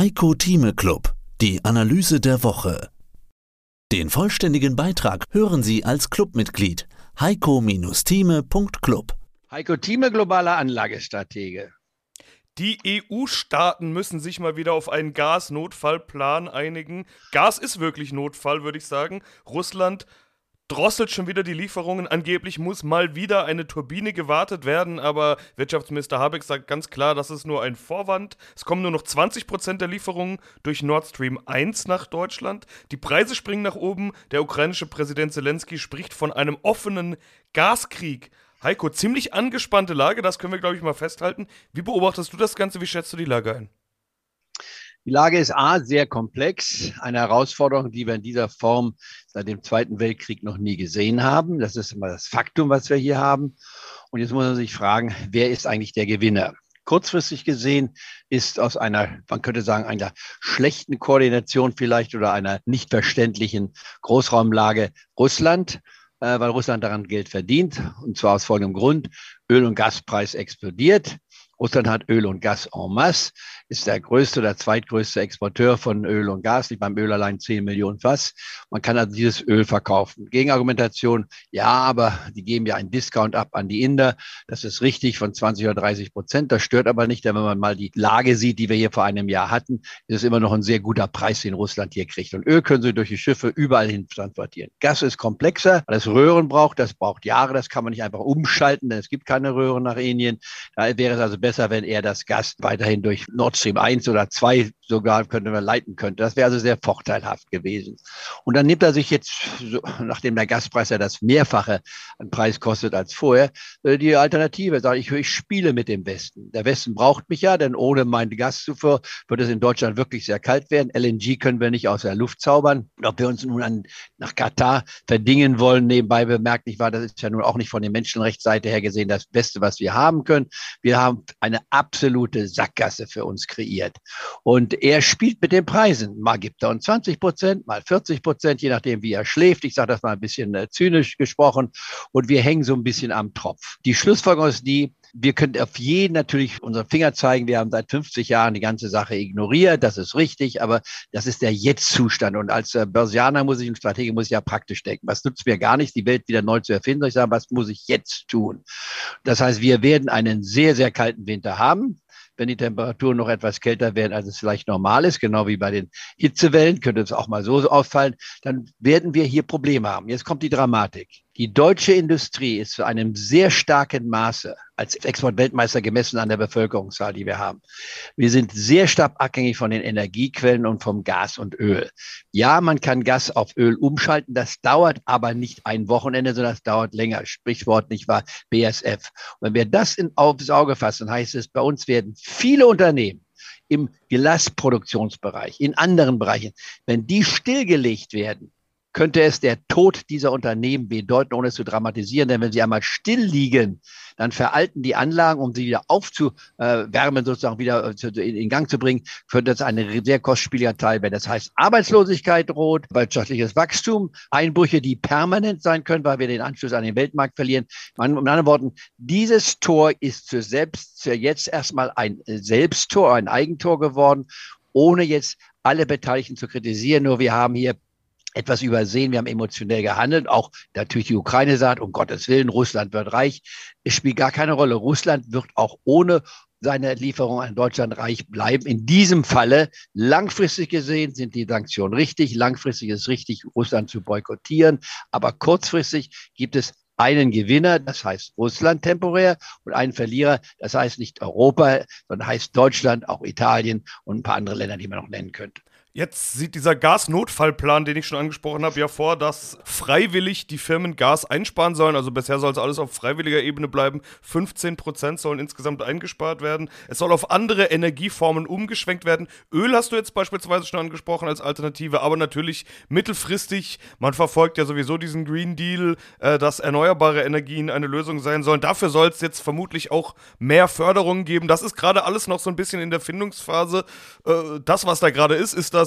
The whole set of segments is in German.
Heiko Thieme Club, die Analyse der Woche. Den vollständigen Beitrag hören Sie als Clubmitglied heiko-thieme.club. Heiko Thieme, globaler Anlagestratege. Die EU-Staaten müssen sich mal wieder auf einen Gasnotfallplan einigen. Gas ist wirklich Notfall, würde ich sagen. Russland drosselt schon wieder die Lieferungen. Angeblich muss mal wieder eine Turbine gewartet werden, aber Wirtschaftsminister Habeck sagt ganz klar, das ist nur ein Vorwand. Es kommen nur noch 20% der Lieferungen durch Nord Stream 1 nach Deutschland. Die Preise springen nach oben. Der ukrainische Präsident Zelensky spricht von einem offenen Gaskrieg. Heiko, ziemlich angespannte Lage, das können wir, glaube ich, mal festhalten. Wie beobachtest du das Ganze? Wie schätzt du die Lage ein? Die Lage ist A, sehr komplex, eine Herausforderung, die wir in dieser Form seit dem Zweiten Weltkrieg noch nie gesehen haben. Das ist immer das Faktum, was wir hier haben. Und jetzt muss man sich fragen, wer ist eigentlich der Gewinner? Kurzfristig gesehen ist aus einer, man könnte sagen, einer schlechten Koordination vielleicht oder einer nicht verständlichen Großraumlage Russland äh, weil Russland daran Geld verdient. Und zwar aus folgendem Grund. Öl- und Gaspreis explodiert. Russland hat Öl und Gas en masse, ist der größte oder zweitgrößte Exporteur von Öl und Gas, liegt beim Öl allein 10 Millionen Fass. Man kann also dieses Öl verkaufen. Gegenargumentation, ja, aber die geben ja einen Discount ab an die Inder. Das ist richtig von 20 oder 30 Prozent. Das stört aber nicht, denn wenn man mal die Lage sieht, die wir hier vor einem Jahr hatten, ist es immer noch ein sehr guter Preis, den Russland hier kriegt. Und Öl können sie durch die Schiffe überall hin transportieren. Gas ist komplexer, weil es Röhren braucht. Das braucht Jahre. Das kann man nicht einfach umschalten, denn es gibt keine Röhren nach Indien. Da wäre es also besser, besser, wenn er das Gas weiterhin durch Nord Stream 1 oder 2 sogar könnte man leiten könnte. Das wäre also sehr vorteilhaft gewesen. Und dann nimmt er sich jetzt, nachdem der Gaspreis ja das Mehrfache an Preis kostet als vorher, äh, die Alternative. Sagt, ich, ich spiele mit dem Westen. Der Westen braucht mich ja, denn ohne meine Gaszufuhr wird es in Deutschland wirklich sehr kalt werden. LNG können wir nicht aus der Luft zaubern. Ob wir uns nun an, nach Katar verdingen wollen, nebenbei bemerkt, ich war, das ist ja nun auch nicht von der Menschenrechtsseite her gesehen das Beste, was wir haben können. Wir haben eine absolute Sackgasse für uns kreiert. Und er spielt mit den Preisen. Mal gibt er uns 20 Prozent, mal 40 Prozent, je nachdem, wie er schläft. Ich sage das mal ein bisschen äh, zynisch gesprochen. Und wir hängen so ein bisschen am Tropf. Die Schlussfolgerung ist die, wir können auf jeden natürlich unseren Finger zeigen. Wir haben seit 50 Jahren die ganze Sache ignoriert. Das ist richtig, aber das ist der Jetzt-Zustand. Und als äh, Börsianer muss ich und Stratege muss ich ja praktisch denken. Was nützt mir gar nicht, die Welt wieder neu zu erfinden? Ich sage, was muss ich jetzt tun? Das heißt, wir werden einen sehr, sehr kalten Winter haben wenn die Temperaturen noch etwas kälter werden, als es vielleicht normal ist, genau wie bei den Hitzewellen, könnte es auch mal so auffallen, dann werden wir hier Probleme haben. Jetzt kommt die Dramatik. Die deutsche Industrie ist zu einem sehr starken Maße als Exportweltmeister gemessen an der Bevölkerungszahl, die wir haben. Wir sind sehr stark abhängig von den Energiequellen und vom Gas und Öl. Ja, man kann Gas auf Öl umschalten. Das dauert aber nicht ein Wochenende, sondern das dauert länger. Sprichwort nicht wahr? BSF. Und wenn wir das in, aufs Auge fassen, heißt es, bei uns werden viele Unternehmen im Glasproduktionsbereich, in anderen Bereichen, wenn die stillgelegt werden, könnte es der Tod dieser Unternehmen bedeuten, ohne es zu dramatisieren. Denn wenn sie einmal still liegen, dann veralten die Anlagen, um sie wieder aufzuwärmen, sozusagen wieder äh, in Gang zu bringen, könnte das ein sehr kostspieliger Teil werden. Das heißt, Arbeitslosigkeit droht, wirtschaftliches Wachstum, Einbrüche, die permanent sein können, weil wir den Anschluss an den Weltmarkt verlieren. Mit anderen Worten, dieses Tor ist für selbst, für jetzt erstmal ein Selbsttor, ein Eigentor geworden, ohne jetzt alle Beteiligten zu kritisieren. Nur wir haben hier etwas übersehen. Wir haben emotionell gehandelt. Auch natürlich die Ukraine sagt, um Gottes Willen, Russland wird reich. Es spielt gar keine Rolle. Russland wird auch ohne seine Lieferung an Deutschland reich bleiben. In diesem Falle, langfristig gesehen, sind die Sanktionen richtig. Langfristig ist es richtig, Russland zu boykottieren. Aber kurzfristig gibt es einen Gewinner, das heißt Russland temporär, und einen Verlierer, das heißt nicht Europa, sondern heißt Deutschland, auch Italien und ein paar andere Länder, die man noch nennen könnte. Jetzt sieht dieser Gasnotfallplan, den ich schon angesprochen habe, ja vor, dass freiwillig die Firmen Gas einsparen sollen. Also bisher soll es alles auf freiwilliger Ebene bleiben. 15 Prozent sollen insgesamt eingespart werden. Es soll auf andere Energieformen umgeschwenkt werden. Öl hast du jetzt beispielsweise schon angesprochen als Alternative, aber natürlich mittelfristig. Man verfolgt ja sowieso diesen Green Deal, äh, dass erneuerbare Energien eine Lösung sein sollen. Dafür soll es jetzt vermutlich auch mehr Förderungen geben. Das ist gerade alles noch so ein bisschen in der Findungsphase. Äh, das, was da gerade ist, ist das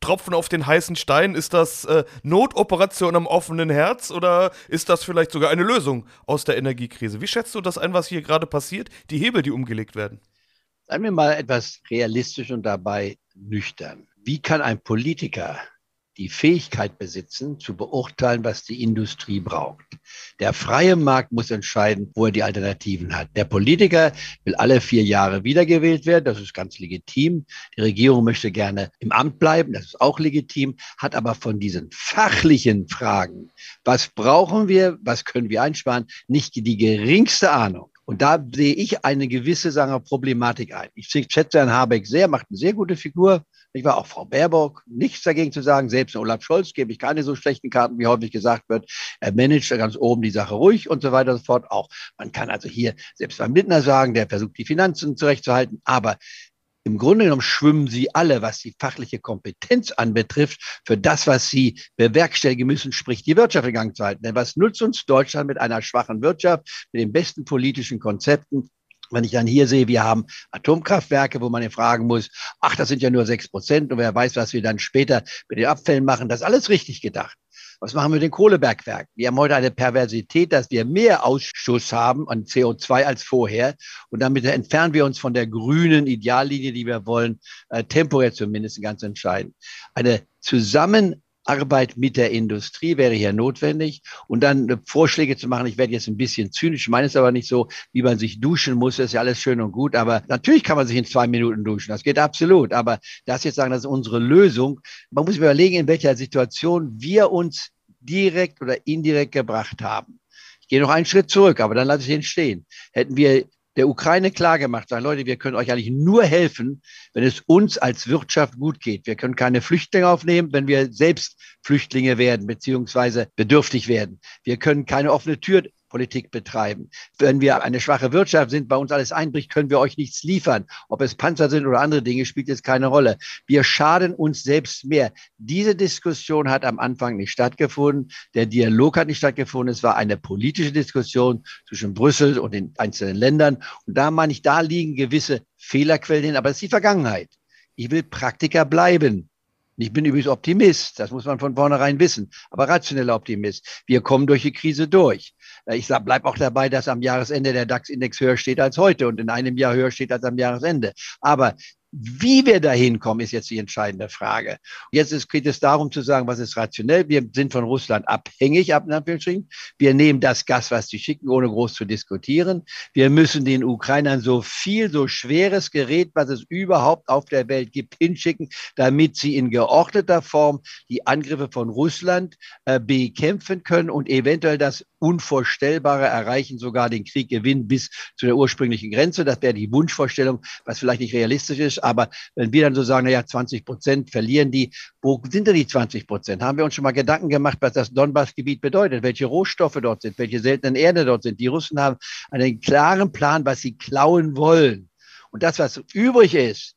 Tropfen auf den heißen Stein? Ist das äh, Notoperation am offenen Herz oder ist das vielleicht sogar eine Lösung aus der Energiekrise? Wie schätzt du das ein, was hier gerade passiert? Die Hebel, die umgelegt werden? Seien wir mal etwas realistisch und dabei nüchtern. Wie kann ein Politiker die Fähigkeit besitzen, zu beurteilen, was die Industrie braucht. Der freie Markt muss entscheiden, wo er die Alternativen hat. Der Politiker will alle vier Jahre wiedergewählt werden. Das ist ganz legitim. Die Regierung möchte gerne im Amt bleiben. Das ist auch legitim. Hat aber von diesen fachlichen Fragen, was brauchen wir, was können wir einsparen, nicht die geringste Ahnung. Und da sehe ich eine gewisse sagen wir, Problematik ein. Ich schätze Herrn Habeck sehr, macht eine sehr gute Figur. Ich war auch Frau Baerbock, nichts dagegen zu sagen. Selbst Olaf Scholz gebe ich keine so schlechten Karten, wie häufig gesagt wird. Er managt ganz oben die Sache ruhig und so weiter und so fort. Auch man kann also hier selbst beim Lindner sagen, der versucht die Finanzen zurechtzuhalten. Aber im Grunde genommen schwimmen sie alle, was die fachliche Kompetenz anbetrifft, für das, was sie bewerkstelligen müssen, sprich die Wirtschaft in Gang zu halten. Denn was nutzt uns Deutschland mit einer schwachen Wirtschaft, mit den besten politischen Konzepten, wenn ich dann hier sehe, wir haben Atomkraftwerke, wo man ja fragen muss, ach, das sind ja nur sechs Prozent und wer weiß, was wir dann später mit den Abfällen machen, das ist alles richtig gedacht. Was machen wir mit den Kohlebergwerken? Wir haben heute eine Perversität, dass wir mehr Ausschuss haben an CO2 als vorher. Und damit entfernen wir uns von der grünen Ideallinie, die wir wollen, äh, temporär zumindest ganz entscheidend. Eine zusammen Arbeit mit der Industrie wäre hier notwendig und dann äh, Vorschläge zu machen. Ich werde jetzt ein bisschen zynisch, meine es aber nicht so, wie man sich duschen muss, das ist ja alles schön und gut, aber natürlich kann man sich in zwei Minuten duschen, das geht absolut, aber das jetzt sagen, das ist unsere Lösung. Man muss überlegen, in welcher Situation wir uns direkt oder indirekt gebracht haben. Ich gehe noch einen Schritt zurück, aber dann lasse ich den stehen. Hätten wir der Ukraine klargemacht, sagen, Leute, wir können euch eigentlich nur helfen, wenn es uns als Wirtschaft gut geht. Wir können keine Flüchtlinge aufnehmen, wenn wir selbst Flüchtlinge werden, beziehungsweise bedürftig werden. Wir können keine offene Tür Politik betreiben. Wenn wir eine schwache Wirtschaft sind, bei uns alles einbricht, können wir euch nichts liefern. Ob es Panzer sind oder andere Dinge, spielt jetzt keine Rolle. Wir schaden uns selbst mehr. Diese Diskussion hat am Anfang nicht stattgefunden. Der Dialog hat nicht stattgefunden. Es war eine politische Diskussion zwischen Brüssel und den einzelnen Ländern. Und da meine ich, da liegen gewisse Fehlerquellen hin, aber es ist die Vergangenheit. Ich will Praktiker bleiben. Ich bin übrigens Optimist, das muss man von vornherein wissen, aber rationeller Optimist. Wir kommen durch die Krise durch. Äh, ich bleibe auch dabei, dass am Jahresende der DAX-Index höher steht als heute und in einem Jahr höher steht als am Jahresende. Aber wie wir dahin kommen, ist jetzt die entscheidende Frage. Jetzt ist, geht es darum zu sagen, was ist rationell. Wir sind von Russland abhängig, ab Anführungsstrichen. Wir nehmen das Gas, was sie schicken, ohne groß zu diskutieren. Wir müssen den Ukrainern so viel, so schweres Gerät, was es überhaupt auf der Welt gibt, hinschicken, damit sie in geordneter Form die Angriffe von Russland äh, bekämpfen können und eventuell das Unvorstellbare erreichen, sogar den Krieg gewinnen bis zu der ursprünglichen Grenze. Das wäre die Wunschvorstellung, was vielleicht nicht realistisch ist. Aber wenn wir dann so sagen, naja, 20 Prozent verlieren die, wo sind denn die 20 Prozent? Haben wir uns schon mal Gedanken gemacht, was das Donbass-Gebiet bedeutet, welche Rohstoffe dort sind, welche seltenen Erde dort sind? Die Russen haben einen klaren Plan, was sie klauen wollen. Und das, was übrig ist,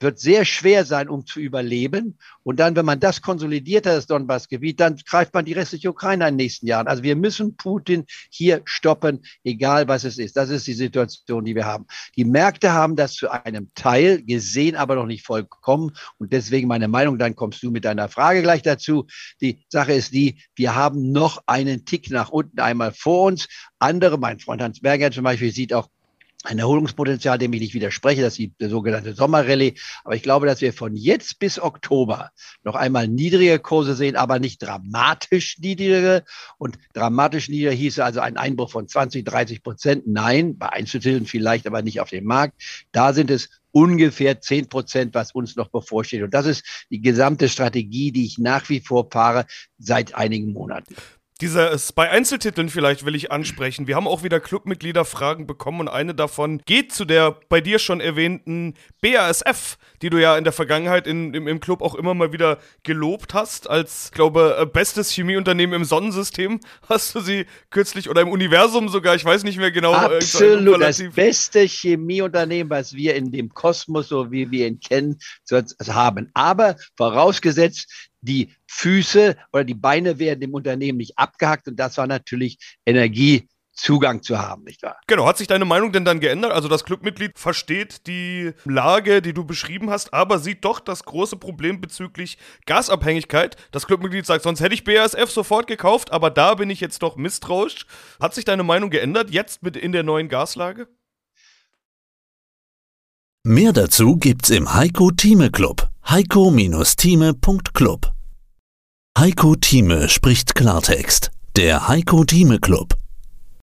wird sehr schwer sein, um zu überleben. Und dann, wenn man das konsolidiert hat, das Donbass-Gebiet, dann greift man die restliche Ukraine in den nächsten Jahren. Also wir müssen Putin hier stoppen, egal was es ist. Das ist die Situation, die wir haben. Die Märkte haben das zu einem Teil gesehen, aber noch nicht vollkommen. Und deswegen meine Meinung, dann kommst du mit deiner Frage gleich dazu. Die Sache ist die, wir haben noch einen Tick nach unten einmal vor uns. Andere, mein Freund Hans Berger zum Beispiel, sieht auch ein Erholungspotenzial, dem ich nicht widerspreche, das ist die sogenannte Sommerrallye. Aber ich glaube, dass wir von jetzt bis Oktober noch einmal niedrige Kurse sehen, aber nicht dramatisch niedrige. Und dramatisch niedriger hieße also ein Einbruch von 20, 30 Prozent. Nein, bei Einzeltiteln vielleicht, aber nicht auf dem Markt. Da sind es ungefähr 10 Prozent, was uns noch bevorsteht. Und das ist die gesamte Strategie, die ich nach wie vor fahre seit einigen Monaten. Dieses bei Einzeltiteln vielleicht will ich ansprechen. Wir haben auch wieder Clubmitgliederfragen bekommen und eine davon geht zu der bei dir schon erwähnten BASF, die du ja in der Vergangenheit in, im, im Club auch immer mal wieder gelobt hast, als, glaube äh, bestes Chemieunternehmen im Sonnensystem. Hast du sie kürzlich oder im Universum sogar, ich weiß nicht mehr genau. Äh, Absolut, das beste Chemieunternehmen, was wir in dem Kosmos, so wie wir ihn kennen, haben. Aber vorausgesetzt, die Füße oder die Beine werden dem Unternehmen nicht abgehackt und das war natürlich Energie. Zugang zu haben, nicht wahr? Genau, hat sich deine Meinung denn dann geändert? Also das Clubmitglied versteht die Lage, die du beschrieben hast, aber sieht doch das große Problem bezüglich Gasabhängigkeit. Das Clubmitglied sagt, sonst hätte ich BASF sofort gekauft, aber da bin ich jetzt doch misstrauisch. Hat sich deine Meinung geändert jetzt mit in der neuen Gaslage? Mehr dazu gibt's im Heiko Thieme Club. heiko-thieme.club Heiko Thieme spricht Klartext. Der Heiko Thieme Club.